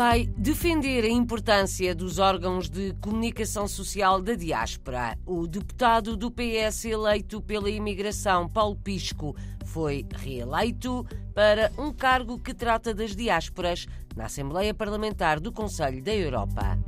vai defender a importância dos órgãos de comunicação social da diáspora. O deputado do PS eleito pela imigração, Paulo Pisco, foi reeleito para um cargo que trata das diásporas na Assembleia Parlamentar do Conselho da Europa.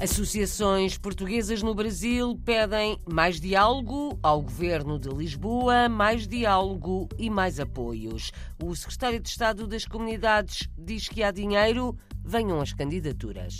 Associações portuguesas no Brasil pedem mais diálogo ao governo de Lisboa, mais diálogo e mais apoios. O secretário de Estado das Comunidades diz que há dinheiro, venham as candidaturas.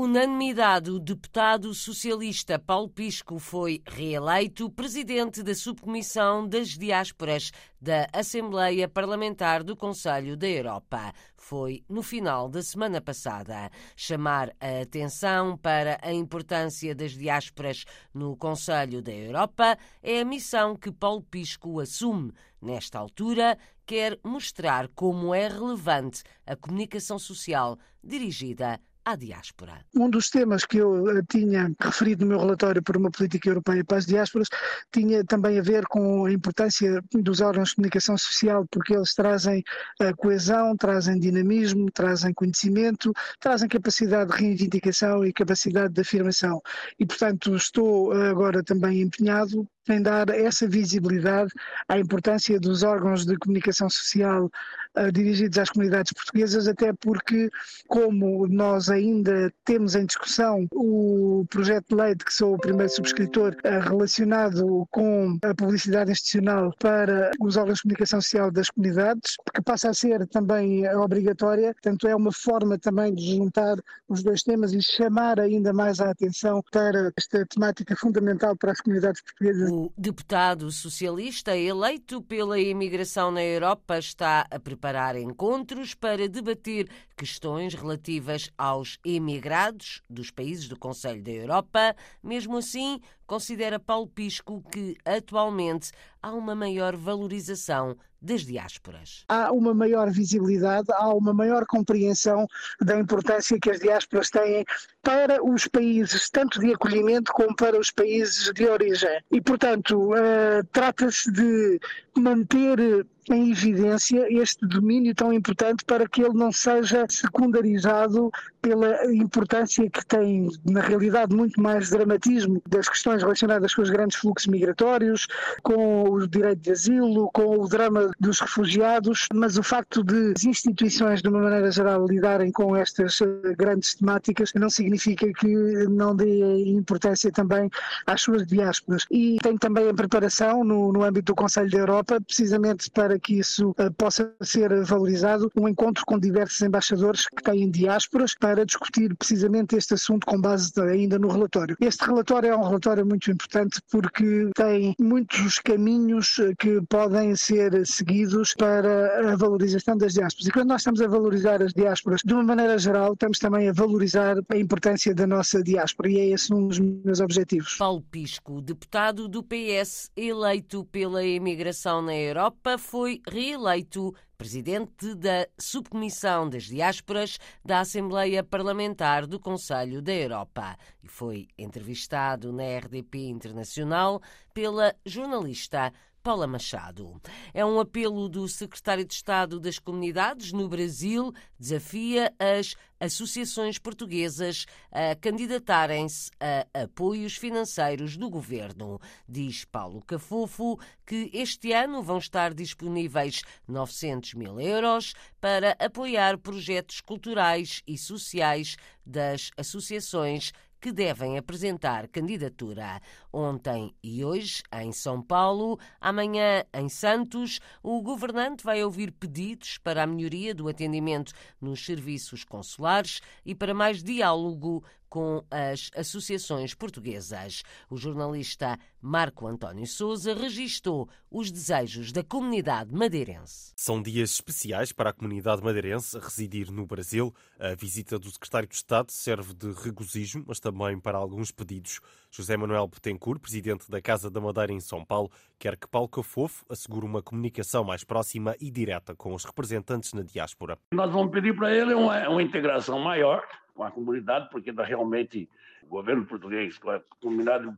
Unanimidade, o deputado socialista Paulo Pisco foi reeleito presidente da Subcomissão das Diásporas da Assembleia Parlamentar do Conselho da Europa. Foi no final da semana passada. Chamar a atenção para a importância das diásporas no Conselho da Europa é a missão que Paulo Pisco assume. Nesta altura, quer mostrar como é relevante a comunicação social dirigida à diáspora. Um dos temas que eu eh, tinha referido no meu relatório por uma política europeia para as diásporas tinha também a ver com a importância dos órgãos de comunicação social, porque eles trazem a coesão, trazem dinamismo, trazem conhecimento, trazem capacidade de reivindicação e capacidade de afirmação. E, portanto, estou eh, agora também empenhado em dar essa visibilidade à importância dos órgãos de comunicação social uh, dirigidos às comunidades portuguesas, até porque, como nós ainda temos em discussão o projeto de lei de que sou o primeiro subscritor uh, relacionado com a publicidade institucional para os órgãos de comunicação social das comunidades, que passa a ser também obrigatória, portanto é uma forma também de juntar os dois temas e chamar ainda mais a atenção para esta temática fundamental para as comunidades portuguesas. O deputado socialista eleito pela imigração na Europa está a preparar encontros para debater questões relativas aos emigrados dos países do Conselho da Europa. Mesmo assim, considera Paulo Pisco que atualmente há uma maior valorização das diásporas. Há uma maior visibilidade, há uma maior compreensão da importância que as diásporas têm para os países, tanto de acolhimento como para os países de origem. E, portanto, uh, trata-se de manter em evidência este domínio tão importante para que ele não seja secundarizado pela importância que tem, na realidade, muito mais dramatismo das questões relacionadas com os grandes fluxos migratórios, com o direito de asilo, com o drama dos refugiados, mas o facto de as instituições, de uma maneira geral, lidarem com estas eh, grandes temáticas não significa que não dê importância também às suas diásporas. E tem também a preparação no, no âmbito do Conselho da Europa, precisamente para que isso uh, possa ser valorizado, um encontro com diversos embaixadores que têm diásporas para discutir precisamente este assunto com base ainda no relatório. Este relatório é um relatório muito importante porque tem muitos caminhos eh, que podem ser seguidos para a valorização das diásporas. E quando nós estamos a valorizar as diásporas de uma maneira geral, estamos também a valorizar a importância da nossa diáspora e é esse um dos meus objetivos. Paulo Pisco, deputado do PS eleito pela imigração na Europa, foi reeleito presidente da Subcomissão das Diásporas da Assembleia Parlamentar do Conselho da Europa. E foi entrevistado na RDP Internacional pela jornalista Paula Machado. É um apelo do secretário de Estado das Comunidades no Brasil, desafia as associações portuguesas a candidatarem-se a apoios financeiros do governo. Diz Paulo Cafofo que este ano vão estar disponíveis 900 mil euros para apoiar projetos culturais e sociais das associações que devem apresentar candidatura. Ontem e hoje, em São Paulo, amanhã em Santos, o governante vai ouvir pedidos para a melhoria do atendimento nos serviços consulares e para mais diálogo com as associações portuguesas. O jornalista Marco António Souza registou os desejos da comunidade madeirense. São dias especiais para a comunidade madeirense a residir no Brasil. A visita do secretário de Estado serve de regozijo, mas também para alguns pedidos. José Manuel Betancourt, presidente da Casa da Madeira em São Paulo, quer que Paulo Cafofo assegure uma comunicação mais próxima e direta com os representantes na diáspora. Nós vamos pedir para ele uma, uma integração maior com a comunidade, porque realmente o governo português, com a comunidade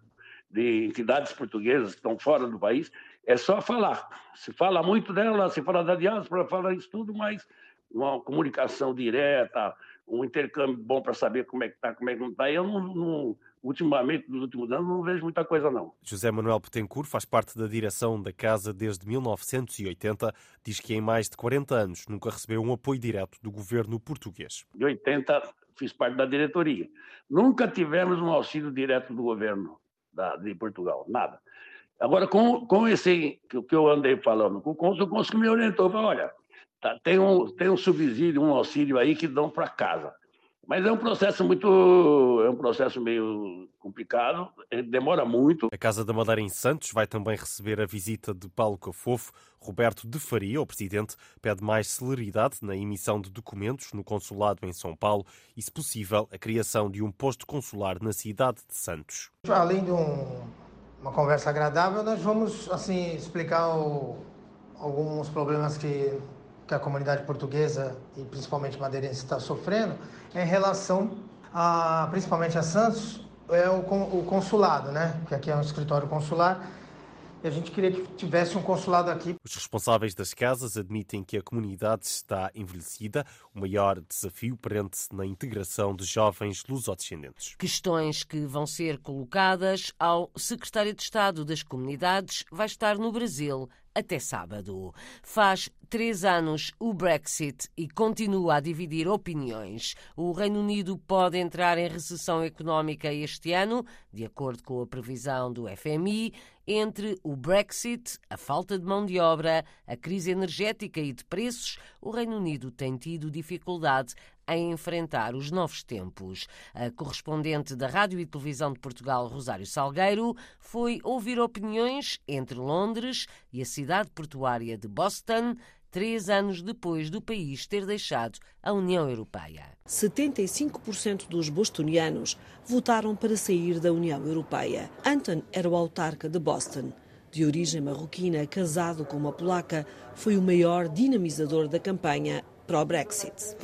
de entidades portuguesas que estão fora do país, é só falar. Se fala muito dela, se fala da diáspora, fala isso tudo, mas uma comunicação direta, um intercâmbio bom para saber como é que está, como é que não está, eu não, não, ultimamente, nos últimos anos, não vejo muita coisa, não. José Manuel Petencourt faz parte da direção da Casa desde 1980. Diz que em mais de 40 anos nunca recebeu um apoio direto do governo português. De 80 fiz parte da diretoria. Nunca tivemos um auxílio direto do governo da, de Portugal, nada. Agora, com, com esse que, que eu andei falando com o Consul, o me orientou, falou, olha, tá, tem, um, tem um subsídio, um auxílio aí que dão para casa. Mas é um processo muito. É um processo meio complicado, demora muito. A Casa da Madeira em Santos vai também receber a visita de Paulo Cafofo. Roberto de Faria, o presidente, pede mais celeridade na emissão de documentos no consulado em São Paulo e, se possível, a criação de um posto consular na cidade de Santos. Além de um, uma conversa agradável, nós vamos assim explicar o, alguns problemas que que a comunidade portuguesa e principalmente madeirense está sofrendo é em relação a, principalmente a Santos, é o, o consulado, né? Que aqui é um escritório consular e a gente queria que tivesse um consulado aqui. Os responsáveis das casas admitem que a comunidade está envelhecida. O maior desafio prende-se na integração de jovens lusodescendentes. Questões que vão ser colocadas ao secretário de Estado das Comunidades, vai estar no Brasil até sábado. Faz três anos o Brexit e continua a dividir opiniões. O Reino Unido pode entrar em recessão económica este ano, de acordo com a previsão do FMI. Entre o Brexit, a falta de mão de obra, a crise energética e de preços, o Reino Unido tem tido dificuldade a enfrentar os novos tempos. A correspondente da Rádio e Televisão de Portugal, Rosário Salgueiro, foi ouvir opiniões entre Londres e a cidade portuária de Boston três anos depois do país ter deixado a União Europeia. 75% dos bostonianos votaram para sair da União Europeia. Anton era o autarca de Boston. De origem marroquina, casado com uma polaca, foi o maior dinamizador da campanha para o Brexit.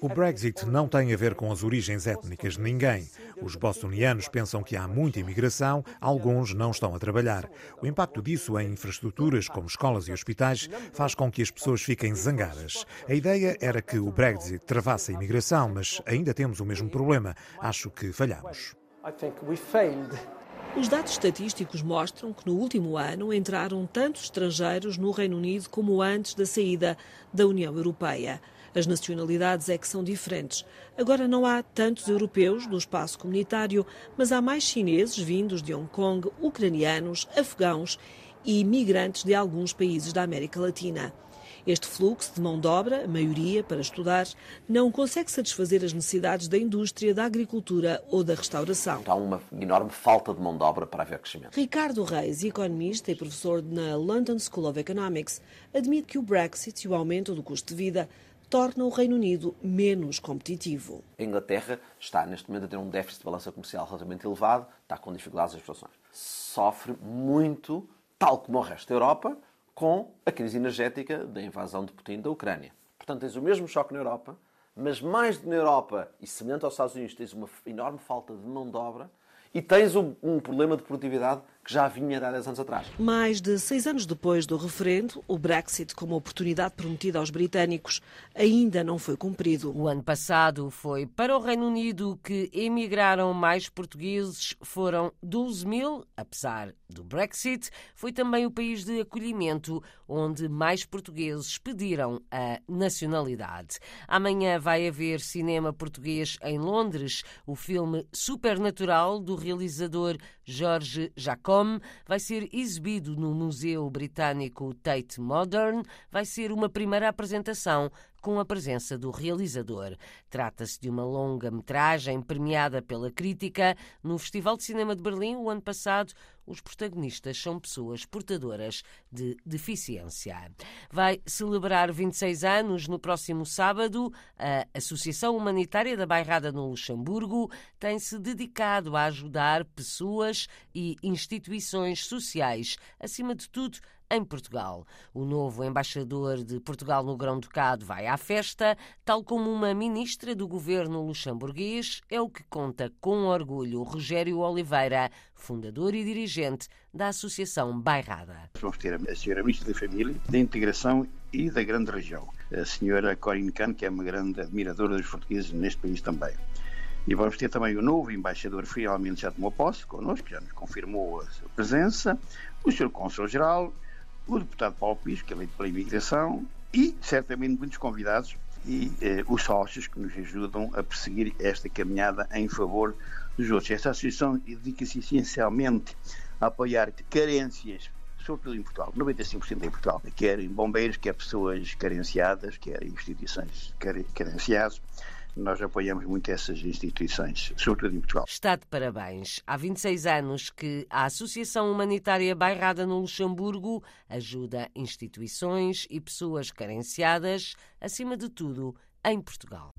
O Brexit não tem a ver com as origens étnicas de ninguém. Os bostonianos pensam que há muita imigração, alguns não estão a trabalhar. O impacto disso em infraestruturas como escolas e hospitais faz com que as pessoas fiquem zangadas. A ideia era que o Brexit travasse a imigração, mas ainda temos o mesmo problema. Acho que falhamos. Os dados estatísticos mostram que no último ano entraram tantos estrangeiros no Reino Unido como antes da saída da União Europeia. As nacionalidades é que são diferentes. Agora não há tantos europeus no espaço comunitário, mas há mais chineses vindos de Hong Kong, ucranianos, afegãos e imigrantes de alguns países da América Latina. Este fluxo de mão de obra, a maioria para estudar, não consegue satisfazer as necessidades da indústria, da agricultura ou da restauração. Há uma enorme falta de mão de obra para haver crescimento. Ricardo Reis, economista e professor na London School of Economics, admite que o Brexit e o aumento do custo de vida tornam o Reino Unido menos competitivo. A Inglaterra está neste momento a ter um déficit de balança comercial relativamente elevado, está com dificuldades de exportações. Sofre muito, tal como o resto da Europa, com a crise energética da invasão de Putin da Ucrânia. Portanto, tens o mesmo choque na Europa, mas mais na Europa e semelhante aos Estados Unidos, tens uma enorme falta de mão de obra e tens um, um, problema de produtividade que já vinha há 10 anos atrás. Mais de seis anos depois do referendo, o Brexit, como oportunidade prometida aos britânicos, ainda não foi cumprido. O ano passado foi para o Reino Unido que emigraram mais portugueses, foram 12 mil, apesar do Brexit. Foi também o país de acolhimento onde mais portugueses pediram a nacionalidade. Amanhã vai haver cinema português em Londres. O filme Supernatural, do realizador Jorge Vai ser exibido no Museu Britânico Tate Modern. Vai ser uma primeira apresentação com a presença do realizador. Trata-se de uma longa-metragem premiada pela crítica. No Festival de Cinema de Berlim, o ano passado, os protagonistas são pessoas portadoras de deficiência. Vai celebrar 26 anos no próximo sábado. A Associação Humanitária da Bairrada no Luxemburgo tem-se dedicado a ajudar pessoas e instituições sociais, acima de tudo, em Portugal. O novo embaixador de Portugal no Grão-Ducado vai à festa, tal como uma ministra do governo luxemburguês, é o que conta com orgulho Rogério Oliveira, fundador e dirigente da Associação Bairrada. Vamos ter a senhora Ministra da Família, da Integração e da Grande Região, a senhora Corinne Kahn, que é uma grande admiradora dos portugueses neste país também. E vamos ter também o novo embaixador, finalmente já tomou posse connosco, já nos confirmou a sua presença, o Sr. Cônsul-Geral, o deputado Paulo Pisco, que é eleito pela imigração, e certamente muitos convidados e eh, os sócios que nos ajudam a perseguir esta caminhada em favor dos outros. Esta associação dedica-se essencialmente a apoiar carências, sobretudo em Portugal, 95% em Portugal, quer em bombeiros, quer pessoas carenciadas, quer instituições carenciadas nós apoiamos muito essas instituições, sobretudo em Portugal. Está de parabéns. Há 26 anos que a Associação Humanitária Bairrada no Luxemburgo ajuda instituições e pessoas carenciadas, acima de tudo, em Portugal.